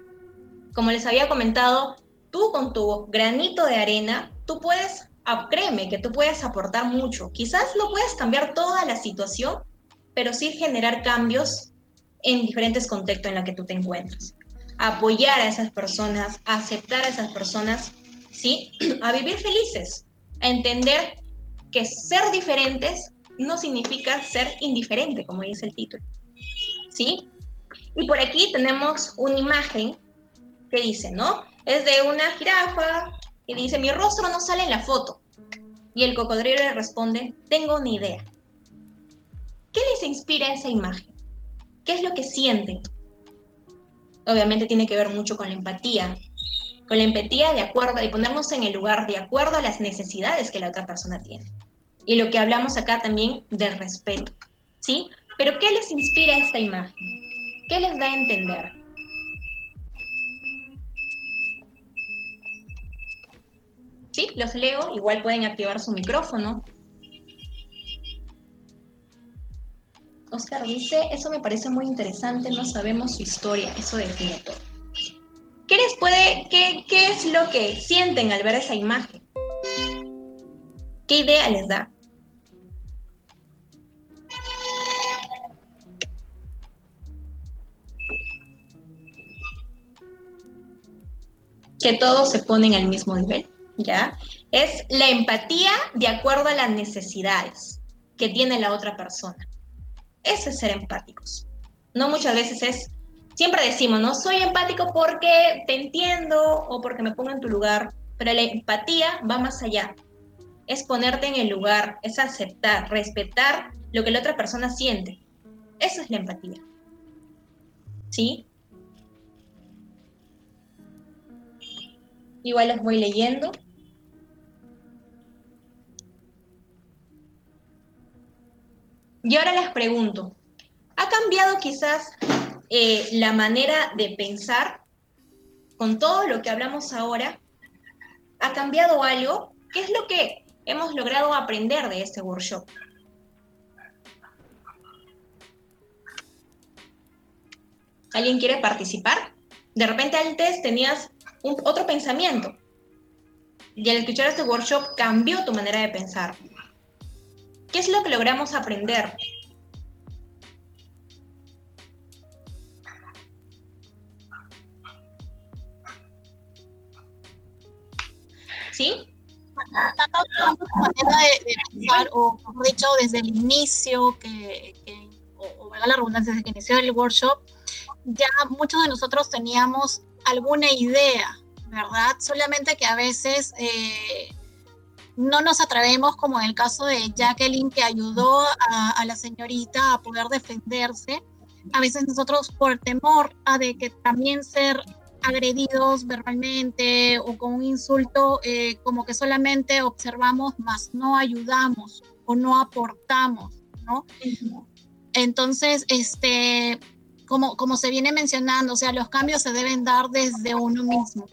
Como les había comentado, tú con tu granito de arena, tú puedes, ah, créeme que tú puedes aportar mucho. Quizás no puedes cambiar toda la situación, pero sí generar cambios en diferentes contextos en los que tú te encuentras. Apoyar a esas personas, aceptar a esas personas, ¿sí? A vivir felices entender que ser diferentes no significa ser indiferente, como dice el título. ¿Sí? Y por aquí tenemos una imagen que dice, ¿no? Es de una jirafa y dice, mi rostro no sale en la foto. Y el cocodrilo le responde, tengo una idea. ¿Qué les inspira esa imagen? ¿Qué es lo que sienten? Obviamente tiene que ver mucho con la empatía, con la empatía de acuerdo y ponernos en el lugar de acuerdo a las necesidades que la otra persona tiene. Y lo que hablamos acá también del respeto, ¿sí? Pero ¿qué les inspira esta imagen? ¿Qué les da a entender? Sí, los leo, igual pueden activar su micrófono. Oscar dice, eso me parece muy interesante, no sabemos su historia, eso define todo. ¿Qué les puede, qué, qué es lo que sienten al ver esa imagen? ¿Qué idea les da? que todos se ponen al mismo nivel, ¿ya? Es la empatía de acuerdo a las necesidades que tiene la otra persona. Ese es ser empáticos. No muchas veces es siempre decimos, ¿no? Soy empático porque te entiendo o porque me pongo en tu lugar, pero la empatía va más allá. Es ponerte en el lugar, es aceptar, respetar lo que la otra persona siente. Esa es la empatía. ¿Sí? Igual les voy leyendo. Y ahora les pregunto, ¿ha cambiado quizás eh, la manera de pensar con todo lo que hablamos ahora, ha cambiado algo. ¿Qué es lo que hemos logrado aprender de este workshop? ¿Alguien quiere participar? De repente antes tenías otro pensamiento y al escuchar este workshop cambió tu manera de pensar. ¿Qué es lo que logramos aprender? ¿sí? manera de, pensar, dicho, desde el inicio, que, o, o la redundancia, desde que inició el workshop, ya muchos de nosotros teníamos alguna idea, ¿verdad? Solamente que a veces eh, no nos atrevemos, como en el caso de Jacqueline, que ayudó a, la señorita a poder defenderse. A veces nosotros, por temor a de que también ser agredidos verbalmente o con un insulto, eh, como que solamente observamos, más no ayudamos o no aportamos, ¿no? Entonces, este, como, como se viene mencionando, o sea, los cambios se deben dar desde uno mismo.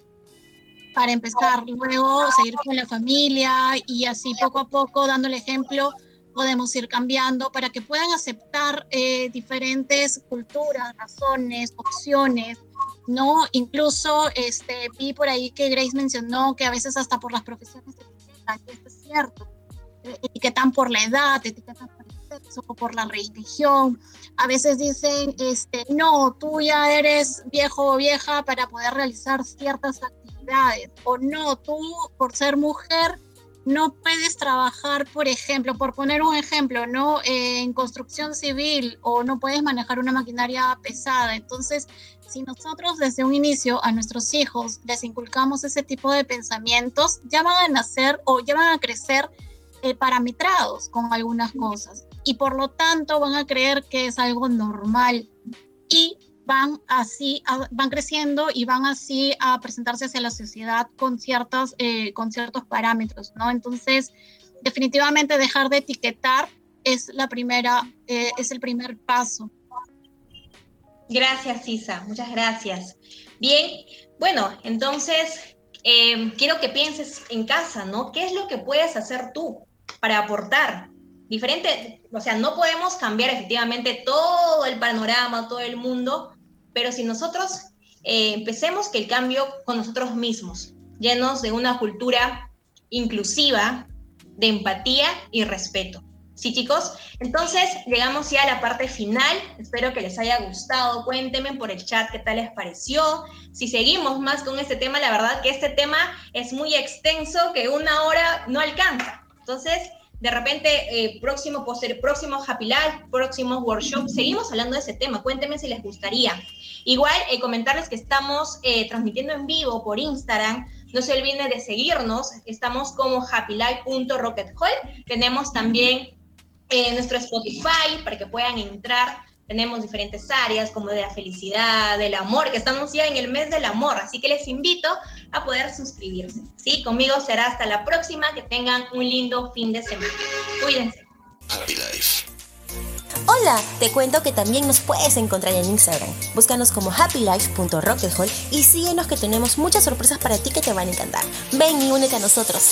Para empezar, luego seguir con la familia y así poco a poco, dando el ejemplo, podemos ir cambiando para que puedan aceptar eh, diferentes culturas, razones, opciones, ¿no? Incluso este, vi por ahí que Grace mencionó que a veces hasta por las profesiones etiquetan, y esto es cierto. Etiquetan por la edad, etiquetan por el sexo, por la religión. A veces dicen, este, no, tú ya eres viejo o vieja para poder realizar ciertas actividades. O no, tú por ser mujer no puedes trabajar, por ejemplo, por poner un ejemplo, ¿no? en construcción civil o no puedes manejar una maquinaria pesada. Entonces, si nosotros desde un inicio a nuestros hijos les inculcamos ese tipo de pensamientos, ya van a nacer o ya van a crecer eh, parametrados con algunas cosas y por lo tanto van a creer que es algo normal y van así, van creciendo y van así a presentarse hacia la sociedad con, ciertos, eh, con ciertos parámetros, ¿no? Entonces, definitivamente dejar de etiquetar es la primera, eh, es el primer paso. Gracias, Isa, muchas gracias. Bien, bueno, entonces eh, quiero que pienses en casa, ¿no? ¿Qué es lo que puedes hacer tú para aportar? Diferente, o sea, no podemos cambiar efectivamente todo el panorama, todo el mundo, pero si nosotros eh, empecemos que el cambio con nosotros mismos, llenos de una cultura inclusiva, de empatía y respeto. Sí, chicos. Entonces, llegamos ya a la parte final. Espero que les haya gustado. Cuéntenme por el chat qué tal les pareció. Si seguimos más con este tema, la verdad que este tema es muy extenso, que una hora no alcanza. Entonces, de repente, eh, próximo, próximo Happy Life, próximo workshop, seguimos hablando de ese tema. Cuéntenme si les gustaría. Igual, eh, comentarles que estamos eh, transmitiendo en vivo por Instagram. No se olviden de seguirnos. Estamos como happylife.rockethall. Tenemos también nuestro Spotify para que puedan entrar tenemos diferentes áreas como de la felicidad, del amor, que estamos ya en el mes del amor, así que les invito a poder suscribirse. ¿sí? Conmigo será hasta la próxima, que tengan un lindo fin de semana. Cuídense. Happy Life. Hola, te cuento que también nos puedes encontrar en Instagram. Búscanos como happylife.rockethall y síguenos que tenemos muchas sorpresas para ti que te van a encantar. Ven y únete a nosotros.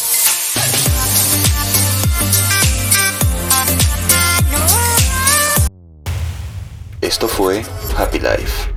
Esto fue Happy Life